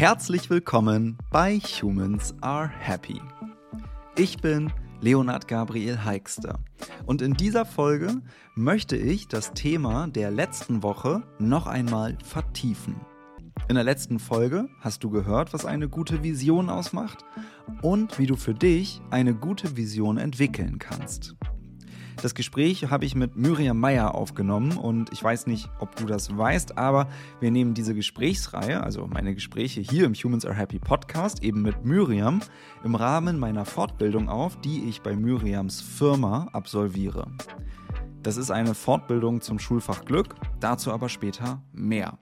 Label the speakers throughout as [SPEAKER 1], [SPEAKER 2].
[SPEAKER 1] Herzlich willkommen bei Humans Are Happy. Ich bin Leonard Gabriel Heikster und in dieser Folge möchte ich das Thema der letzten Woche noch einmal vertiefen. In der letzten Folge hast du gehört, was eine gute Vision ausmacht und wie du für dich eine gute Vision entwickeln kannst. Das Gespräch habe ich mit Miriam Meyer aufgenommen und ich weiß nicht, ob du das weißt, aber wir nehmen diese Gesprächsreihe, also meine Gespräche hier im Humans Are Happy Podcast, eben mit Miriam im Rahmen meiner Fortbildung auf, die ich bei Miriams Firma absolviere. Das ist eine Fortbildung zum Schulfach Glück, dazu aber später mehr.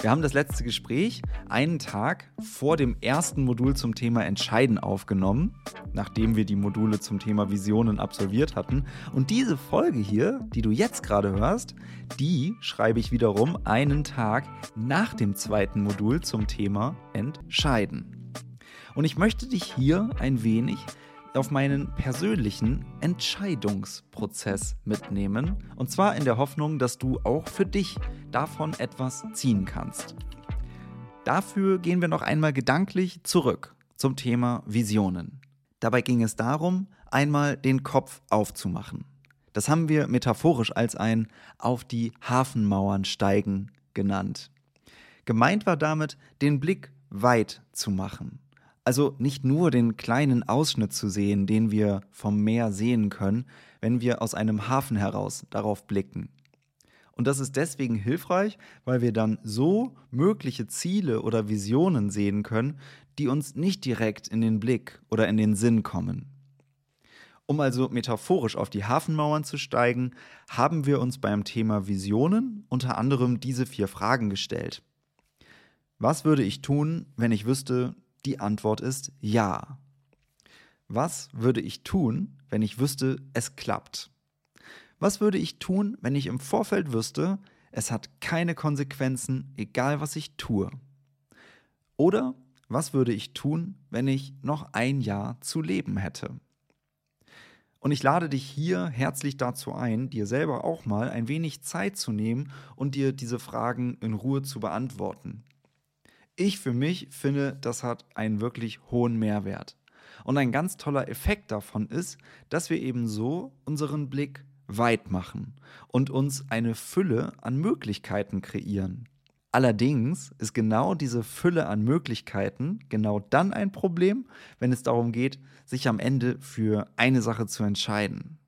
[SPEAKER 1] Wir haben das letzte Gespräch einen Tag vor dem ersten Modul zum Thema Entscheiden aufgenommen, nachdem wir die Module zum Thema Visionen absolviert hatten. Und diese Folge hier, die du jetzt gerade hörst, die schreibe ich wiederum einen Tag nach dem zweiten Modul zum Thema Entscheiden. Und ich möchte dich hier ein wenig auf meinen persönlichen Entscheidungsprozess mitnehmen. Und zwar in der Hoffnung, dass du auch für dich davon etwas ziehen kannst. Dafür gehen wir noch einmal gedanklich zurück zum Thema Visionen. Dabei ging es darum, einmal den Kopf aufzumachen. Das haben wir metaphorisch als ein auf die Hafenmauern steigen genannt. Gemeint war damit, den Blick weit zu machen also nicht nur den kleinen Ausschnitt zu sehen, den wir vom Meer sehen können, wenn wir aus einem Hafen heraus darauf blicken. Und das ist deswegen hilfreich, weil wir dann so mögliche Ziele oder Visionen sehen können, die uns nicht direkt in den Blick oder in den Sinn kommen. Um also metaphorisch auf die Hafenmauern zu steigen, haben wir uns beim Thema Visionen unter anderem diese vier Fragen gestellt. Was würde ich tun, wenn ich wüsste, die Antwort ist ja. Was würde ich tun, wenn ich wüsste, es klappt? Was würde ich tun, wenn ich im Vorfeld wüsste, es hat keine Konsequenzen, egal was ich tue? Oder was würde ich tun, wenn ich noch ein Jahr zu leben hätte? Und ich lade dich hier herzlich dazu ein, dir selber auch mal ein wenig Zeit zu nehmen und dir diese Fragen in Ruhe zu beantworten. Ich für mich finde, das hat einen wirklich hohen Mehrwert. Und ein ganz toller Effekt davon ist, dass wir eben so unseren Blick weit machen und uns eine Fülle an Möglichkeiten kreieren. Allerdings ist genau diese Fülle an Möglichkeiten genau dann ein Problem, wenn es darum geht, sich am Ende für eine Sache zu entscheiden.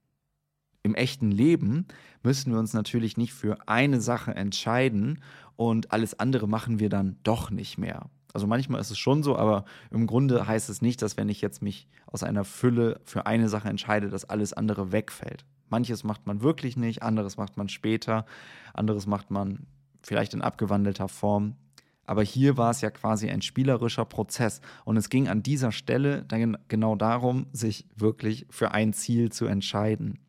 [SPEAKER 1] Im echten Leben müssen wir uns natürlich nicht für eine Sache entscheiden und alles andere machen wir dann doch nicht mehr. Also manchmal ist es schon so, aber im Grunde heißt es nicht, dass wenn ich jetzt mich aus einer Fülle für eine Sache entscheide, dass alles andere wegfällt. Manches macht man wirklich nicht, anderes macht man später, anderes macht man vielleicht in abgewandelter Form. Aber hier war es ja quasi ein spielerischer Prozess und es ging an dieser Stelle dann genau darum, sich wirklich für ein Ziel zu entscheiden.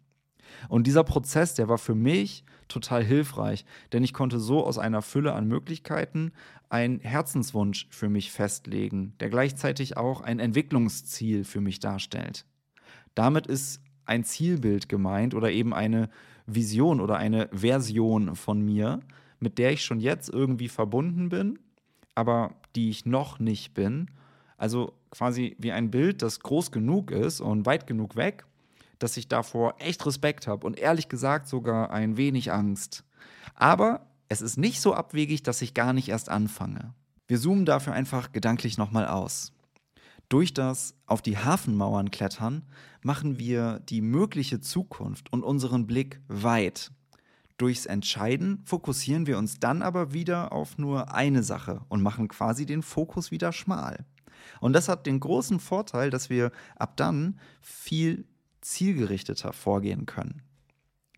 [SPEAKER 1] Und dieser Prozess, der war für mich total hilfreich, denn ich konnte so aus einer Fülle an Möglichkeiten einen Herzenswunsch für mich festlegen, der gleichzeitig auch ein Entwicklungsziel für mich darstellt. Damit ist ein Zielbild gemeint oder eben eine Vision oder eine Version von mir, mit der ich schon jetzt irgendwie verbunden bin, aber die ich noch nicht bin. Also quasi wie ein Bild, das groß genug ist und weit genug weg, dass ich davor echt Respekt habe und ehrlich gesagt sogar ein wenig Angst. Aber es ist nicht so abwegig, dass ich gar nicht erst anfange. Wir zoomen dafür einfach gedanklich nochmal aus. Durch das auf die Hafenmauern klettern machen wir die mögliche Zukunft und unseren Blick weit. Durchs Entscheiden fokussieren wir uns dann aber wieder auf nur eine Sache und machen quasi den Fokus wieder schmal. Und das hat den großen Vorteil, dass wir ab dann viel zielgerichteter vorgehen können.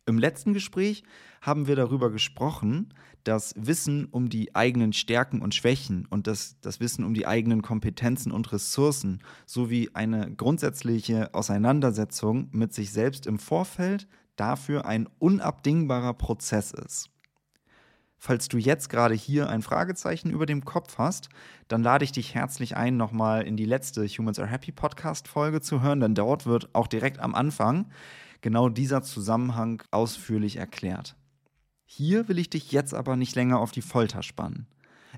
[SPEAKER 1] Im letzten Gespräch haben wir darüber gesprochen, dass Wissen um die eigenen Stärken und Schwächen und das, das Wissen um die eigenen Kompetenzen und Ressourcen sowie eine grundsätzliche Auseinandersetzung mit sich selbst im Vorfeld dafür ein unabdingbarer Prozess ist. Falls du jetzt gerade hier ein Fragezeichen über dem Kopf hast, dann lade ich dich herzlich ein, nochmal in die letzte Humans Are Happy Podcast Folge zu hören, denn dort wird auch direkt am Anfang genau dieser Zusammenhang ausführlich erklärt. Hier will ich dich jetzt aber nicht länger auf die Folter spannen.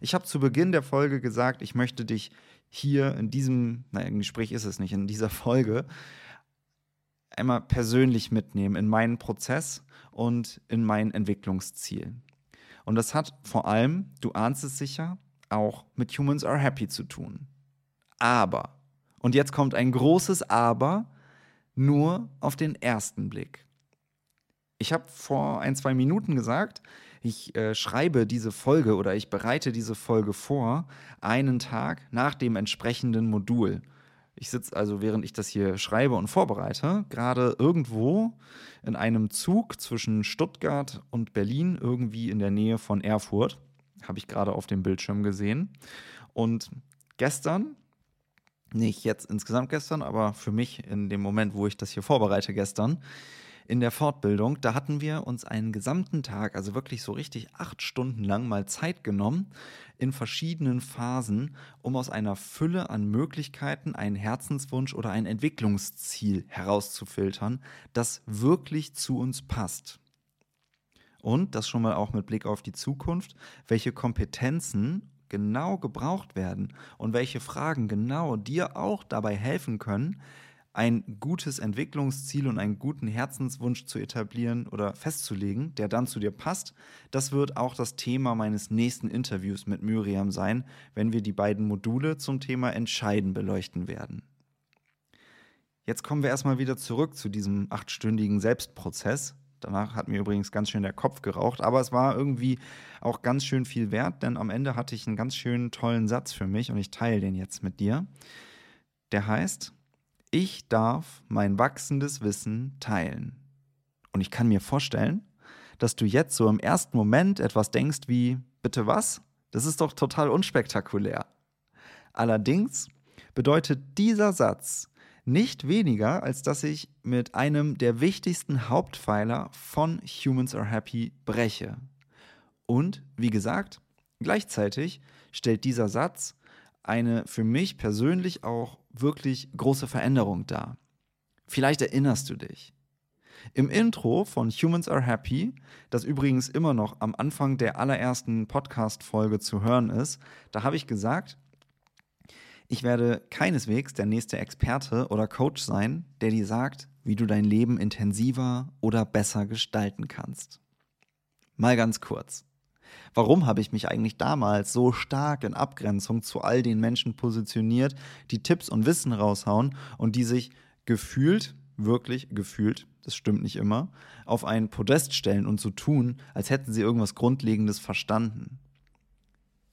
[SPEAKER 1] Ich habe zu Beginn der Folge gesagt, ich möchte dich hier in diesem, naja, ein Gespräch ist es nicht, in dieser Folge einmal persönlich mitnehmen in meinen Prozess und in mein Entwicklungsziel. Und das hat vor allem, du ahnst es sicher, auch mit Humans Are Happy zu tun. Aber, und jetzt kommt ein großes Aber, nur auf den ersten Blick. Ich habe vor ein, zwei Minuten gesagt, ich äh, schreibe diese Folge oder ich bereite diese Folge vor, einen Tag nach dem entsprechenden Modul. Ich sitze also, während ich das hier schreibe und vorbereite, gerade irgendwo in einem Zug zwischen Stuttgart und Berlin, irgendwie in der Nähe von Erfurt. Habe ich gerade auf dem Bildschirm gesehen. Und gestern, nicht jetzt insgesamt gestern, aber für mich in dem Moment, wo ich das hier vorbereite gestern, in der Fortbildung, da hatten wir uns einen gesamten Tag, also wirklich so richtig acht Stunden lang mal Zeit genommen, in verschiedenen Phasen, um aus einer Fülle an Möglichkeiten einen Herzenswunsch oder ein Entwicklungsziel herauszufiltern, das wirklich zu uns passt. Und das schon mal auch mit Blick auf die Zukunft, welche Kompetenzen genau gebraucht werden und welche Fragen genau dir auch dabei helfen können, ein gutes Entwicklungsziel und einen guten Herzenswunsch zu etablieren oder festzulegen, der dann zu dir passt, das wird auch das Thema meines nächsten Interviews mit Miriam sein, wenn wir die beiden Module zum Thema Entscheiden beleuchten werden. Jetzt kommen wir erstmal wieder zurück zu diesem achtstündigen Selbstprozess. Danach hat mir übrigens ganz schön der Kopf geraucht, aber es war irgendwie auch ganz schön viel wert, denn am Ende hatte ich einen ganz schönen tollen Satz für mich und ich teile den jetzt mit dir. Der heißt, ich darf mein wachsendes Wissen teilen. Und ich kann mir vorstellen, dass du jetzt so im ersten Moment etwas denkst wie, bitte was? Das ist doch total unspektakulär. Allerdings bedeutet dieser Satz nicht weniger, als dass ich mit einem der wichtigsten Hauptpfeiler von Humans Are Happy breche. Und, wie gesagt, gleichzeitig stellt dieser Satz eine für mich persönlich auch wirklich große Veränderung dar. Vielleicht erinnerst du dich. Im Intro von Humans Are Happy, das übrigens immer noch am Anfang der allerersten Podcast-Folge zu hören ist, da habe ich gesagt, ich werde keineswegs der nächste Experte oder Coach sein, der dir sagt, wie du dein Leben intensiver oder besser gestalten kannst. Mal ganz kurz. Warum habe ich mich eigentlich damals so stark in Abgrenzung zu all den Menschen positioniert, die Tipps und Wissen raushauen und die sich gefühlt, wirklich gefühlt, das stimmt nicht immer, auf ein Podest stellen und so tun, als hätten sie irgendwas Grundlegendes verstanden?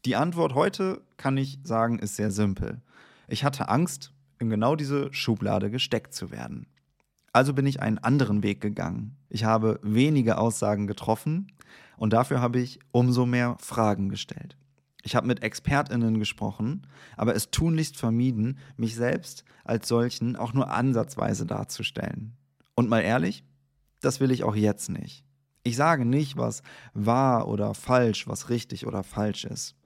[SPEAKER 1] Die Antwort heute, kann ich sagen, ist sehr simpel. Ich hatte Angst, in genau diese Schublade gesteckt zu werden. Also bin ich einen anderen Weg gegangen. Ich habe wenige Aussagen getroffen, und dafür habe ich umso mehr Fragen gestellt. Ich habe mit Expertinnen gesprochen, aber es tunlichst vermieden, mich selbst als solchen auch nur ansatzweise darzustellen. Und mal ehrlich, das will ich auch jetzt nicht. Ich sage nicht, was wahr oder falsch, was richtig oder falsch ist.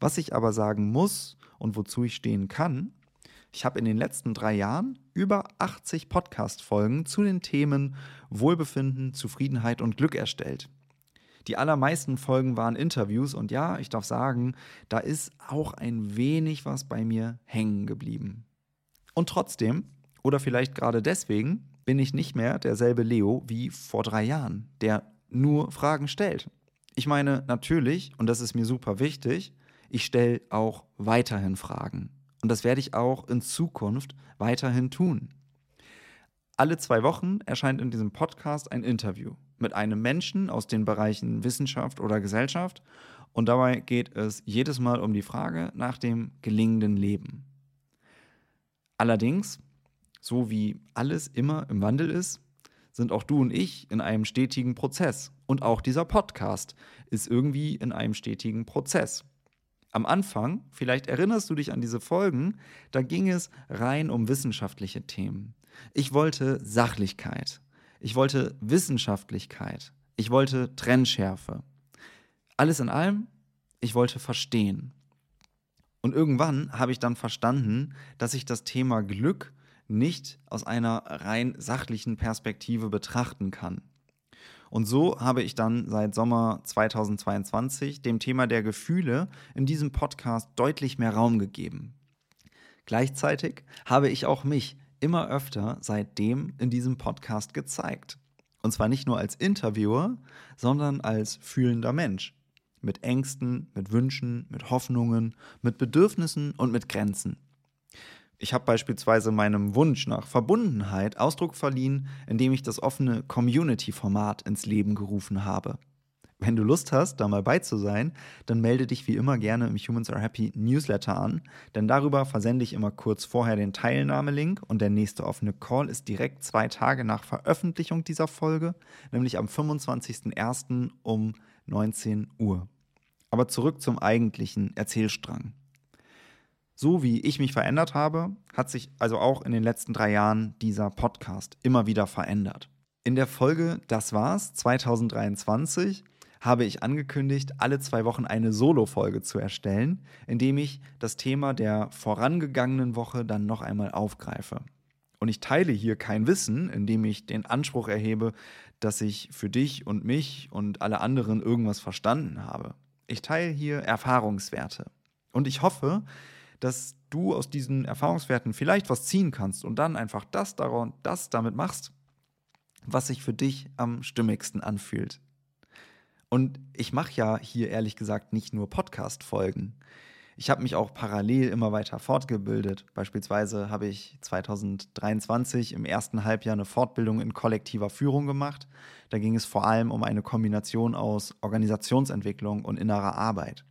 [SPEAKER 1] Was ich aber sagen muss und wozu ich stehen kann, ich habe in den letzten drei Jahren über 80 Podcast-Folgen zu den Themen Wohlbefinden, Zufriedenheit und Glück erstellt. Die allermeisten Folgen waren Interviews und ja, ich darf sagen, da ist auch ein wenig was bei mir hängen geblieben. Und trotzdem, oder vielleicht gerade deswegen, bin ich nicht mehr derselbe Leo wie vor drei Jahren, der nur Fragen stellt. Ich meine, natürlich, und das ist mir super wichtig, ich stelle auch weiterhin Fragen. Und das werde ich auch in Zukunft weiterhin tun. Alle zwei Wochen erscheint in diesem Podcast ein Interview mit einem Menschen aus den Bereichen Wissenschaft oder Gesellschaft. Und dabei geht es jedes Mal um die Frage nach dem gelingenden Leben. Allerdings, so wie alles immer im Wandel ist, sind auch du und ich in einem stetigen Prozess. Und auch dieser Podcast ist irgendwie in einem stetigen Prozess. Am Anfang, vielleicht erinnerst du dich an diese Folgen, da ging es rein um wissenschaftliche Themen. Ich wollte Sachlichkeit. Ich wollte Wissenschaftlichkeit. Ich wollte Trennschärfe. Alles in allem, ich wollte verstehen. Und irgendwann habe ich dann verstanden, dass ich das Thema Glück nicht aus einer rein sachlichen Perspektive betrachten kann. Und so habe ich dann seit Sommer 2022 dem Thema der Gefühle in diesem Podcast deutlich mehr Raum gegeben. Gleichzeitig habe ich auch mich immer öfter seitdem in diesem Podcast gezeigt. Und zwar nicht nur als Interviewer, sondern als fühlender Mensch. Mit Ängsten, mit Wünschen, mit Hoffnungen, mit Bedürfnissen und mit Grenzen. Ich habe beispielsweise meinem Wunsch nach Verbundenheit Ausdruck verliehen, indem ich das offene Community-Format ins Leben gerufen habe. Wenn du Lust hast, da mal bei zu sein, dann melde dich wie immer gerne im Humans Are Happy Newsletter an, denn darüber versende ich immer kurz vorher den Teilnahmelink und der nächste offene Call ist direkt zwei Tage nach Veröffentlichung dieser Folge, nämlich am 25.01. um 19 Uhr. Aber zurück zum eigentlichen Erzählstrang. So wie ich mich verändert habe, hat sich also auch in den letzten drei Jahren dieser Podcast immer wieder verändert. In der Folge Das war's 2023 habe ich angekündigt, alle zwei Wochen eine Solo-Folge zu erstellen, indem ich das Thema der vorangegangenen Woche dann noch einmal aufgreife. Und ich teile hier kein Wissen, indem ich den Anspruch erhebe, dass ich für dich und mich und alle anderen irgendwas verstanden habe. Ich teile hier Erfahrungswerte. Und ich hoffe, dass du aus diesen Erfahrungswerten vielleicht was ziehen kannst und dann einfach das daran, das damit machst, was sich für dich am stimmigsten anfühlt. Und ich mache ja hier ehrlich gesagt nicht nur Podcast-Folgen. Ich habe mich auch parallel immer weiter fortgebildet. Beispielsweise habe ich 2023 im ersten Halbjahr eine Fortbildung in kollektiver Führung gemacht. Da ging es vor allem um eine Kombination aus Organisationsentwicklung und innerer Arbeit.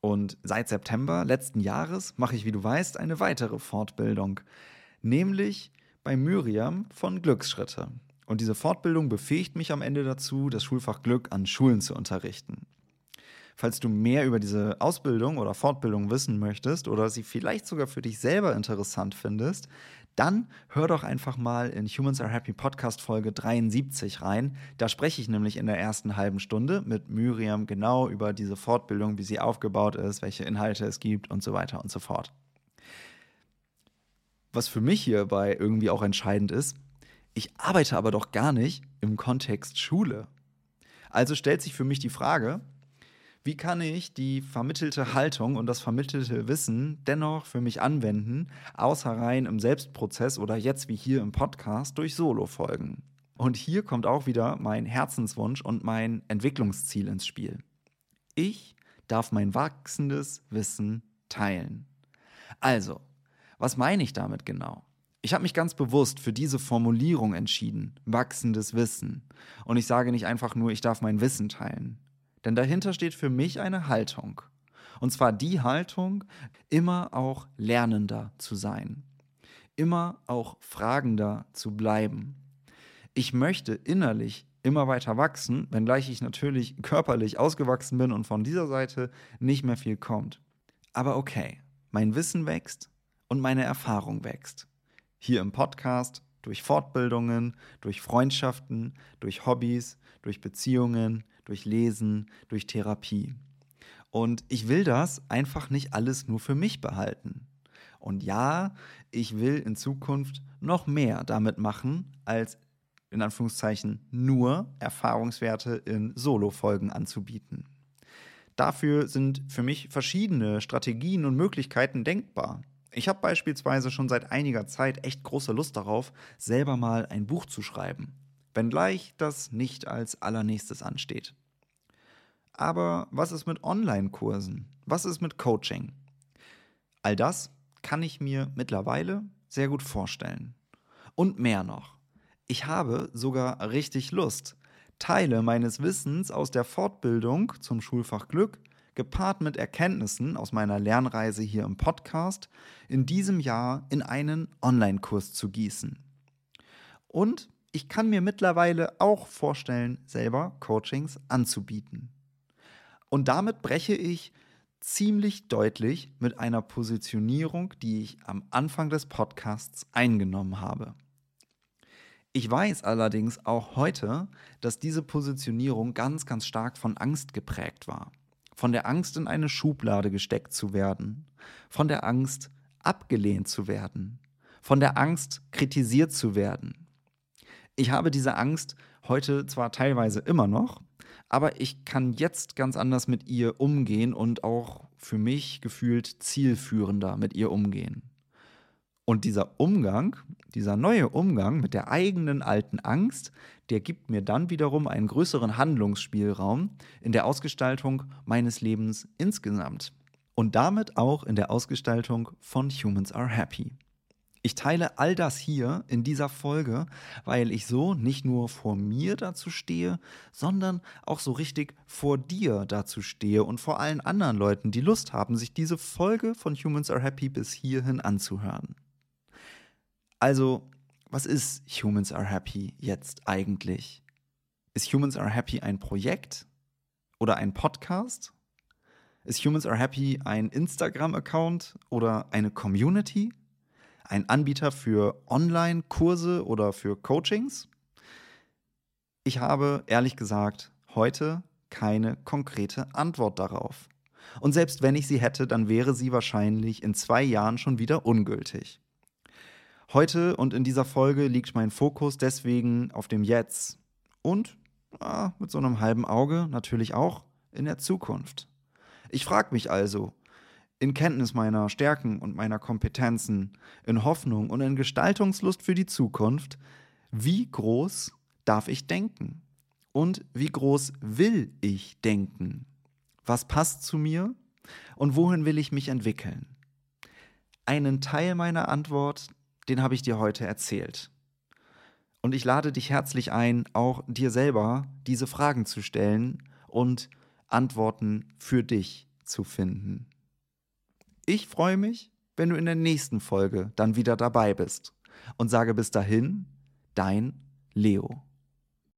[SPEAKER 1] Und seit September letzten Jahres mache ich, wie du weißt, eine weitere Fortbildung, nämlich bei Myriam von Glücksschritte. Und diese Fortbildung befähigt mich am Ende dazu, das Schulfach Glück an Schulen zu unterrichten. Falls du mehr über diese Ausbildung oder Fortbildung wissen möchtest oder sie vielleicht sogar für dich selber interessant findest, dann hör doch einfach mal in Humans Are Happy Podcast Folge 73 rein. Da spreche ich nämlich in der ersten halben Stunde mit Miriam genau über diese Fortbildung, wie sie aufgebaut ist, welche Inhalte es gibt und so weiter und so fort. Was für mich hierbei irgendwie auch entscheidend ist, ich arbeite aber doch gar nicht im Kontext Schule. Also stellt sich für mich die Frage, wie kann ich die vermittelte Haltung und das vermittelte Wissen dennoch für mich anwenden, außer rein im Selbstprozess oder jetzt wie hier im Podcast durch Solo-Folgen? Und hier kommt auch wieder mein Herzenswunsch und mein Entwicklungsziel ins Spiel. Ich darf mein wachsendes Wissen teilen. Also, was meine ich damit genau? Ich habe mich ganz bewusst für diese Formulierung entschieden, wachsendes Wissen. Und ich sage nicht einfach nur, ich darf mein Wissen teilen. Denn dahinter steht für mich eine Haltung. Und zwar die Haltung, immer auch lernender zu sein. Immer auch fragender zu bleiben. Ich möchte innerlich immer weiter wachsen, wenngleich ich natürlich körperlich ausgewachsen bin und von dieser Seite nicht mehr viel kommt. Aber okay, mein Wissen wächst und meine Erfahrung wächst hier im Podcast, durch Fortbildungen, durch Freundschaften, durch Hobbys, durch Beziehungen, durch Lesen, durch Therapie. Und ich will das einfach nicht alles nur für mich behalten. Und ja, ich will in Zukunft noch mehr damit machen, als in Anführungszeichen nur Erfahrungswerte in Solo-Folgen anzubieten. Dafür sind für mich verschiedene Strategien und Möglichkeiten denkbar. Ich habe beispielsweise schon seit einiger Zeit echt große Lust darauf, selber mal ein Buch zu schreiben, wenngleich das nicht als allernächstes ansteht. Aber was ist mit Online-Kursen? Was ist mit Coaching? All das kann ich mir mittlerweile sehr gut vorstellen. Und mehr noch. Ich habe sogar richtig Lust, Teile meines Wissens aus der Fortbildung zum Schulfach Glück gepaart mit Erkenntnissen aus meiner Lernreise hier im Podcast, in diesem Jahr in einen Online-Kurs zu gießen. Und ich kann mir mittlerweile auch vorstellen, selber Coachings anzubieten. Und damit breche ich ziemlich deutlich mit einer Positionierung, die ich am Anfang des Podcasts eingenommen habe. Ich weiß allerdings auch heute, dass diese Positionierung ganz, ganz stark von Angst geprägt war von der Angst in eine Schublade gesteckt zu werden, von der Angst abgelehnt zu werden, von der Angst kritisiert zu werden. Ich habe diese Angst Heute zwar teilweise immer noch, aber ich kann jetzt ganz anders mit ihr umgehen und auch für mich gefühlt zielführender mit ihr umgehen. Und dieser Umgang, dieser neue Umgang mit der eigenen alten Angst, der gibt mir dann wiederum einen größeren Handlungsspielraum in der Ausgestaltung meines Lebens insgesamt. Und damit auch in der Ausgestaltung von Humans Are Happy. Ich teile all das hier in dieser Folge, weil ich so nicht nur vor mir dazu stehe, sondern auch so richtig vor dir dazu stehe und vor allen anderen Leuten, die Lust haben, sich diese Folge von Humans Are Happy bis hierhin anzuhören. Also, was ist Humans Are Happy jetzt eigentlich? Ist Humans Are Happy ein Projekt oder ein Podcast? Ist Humans Are Happy ein Instagram-Account oder eine Community? ein Anbieter für Online-Kurse oder für Coachings? Ich habe ehrlich gesagt heute keine konkrete Antwort darauf. Und selbst wenn ich sie hätte, dann wäre sie wahrscheinlich in zwei Jahren schon wieder ungültig. Heute und in dieser Folge liegt mein Fokus deswegen auf dem Jetzt und ah, mit so einem halben Auge natürlich auch in der Zukunft. Ich frage mich also, in Kenntnis meiner Stärken und meiner Kompetenzen, in Hoffnung und in Gestaltungslust für die Zukunft, wie groß darf ich denken? Und wie groß will ich denken? Was passt zu mir? Und wohin will ich mich entwickeln? Einen Teil meiner Antwort, den habe ich dir heute erzählt. Und ich lade dich herzlich ein, auch dir selber diese Fragen zu stellen und Antworten für dich zu finden. Ich freue mich, wenn du in der nächsten Folge dann wieder dabei bist und sage bis dahin, dein Leo.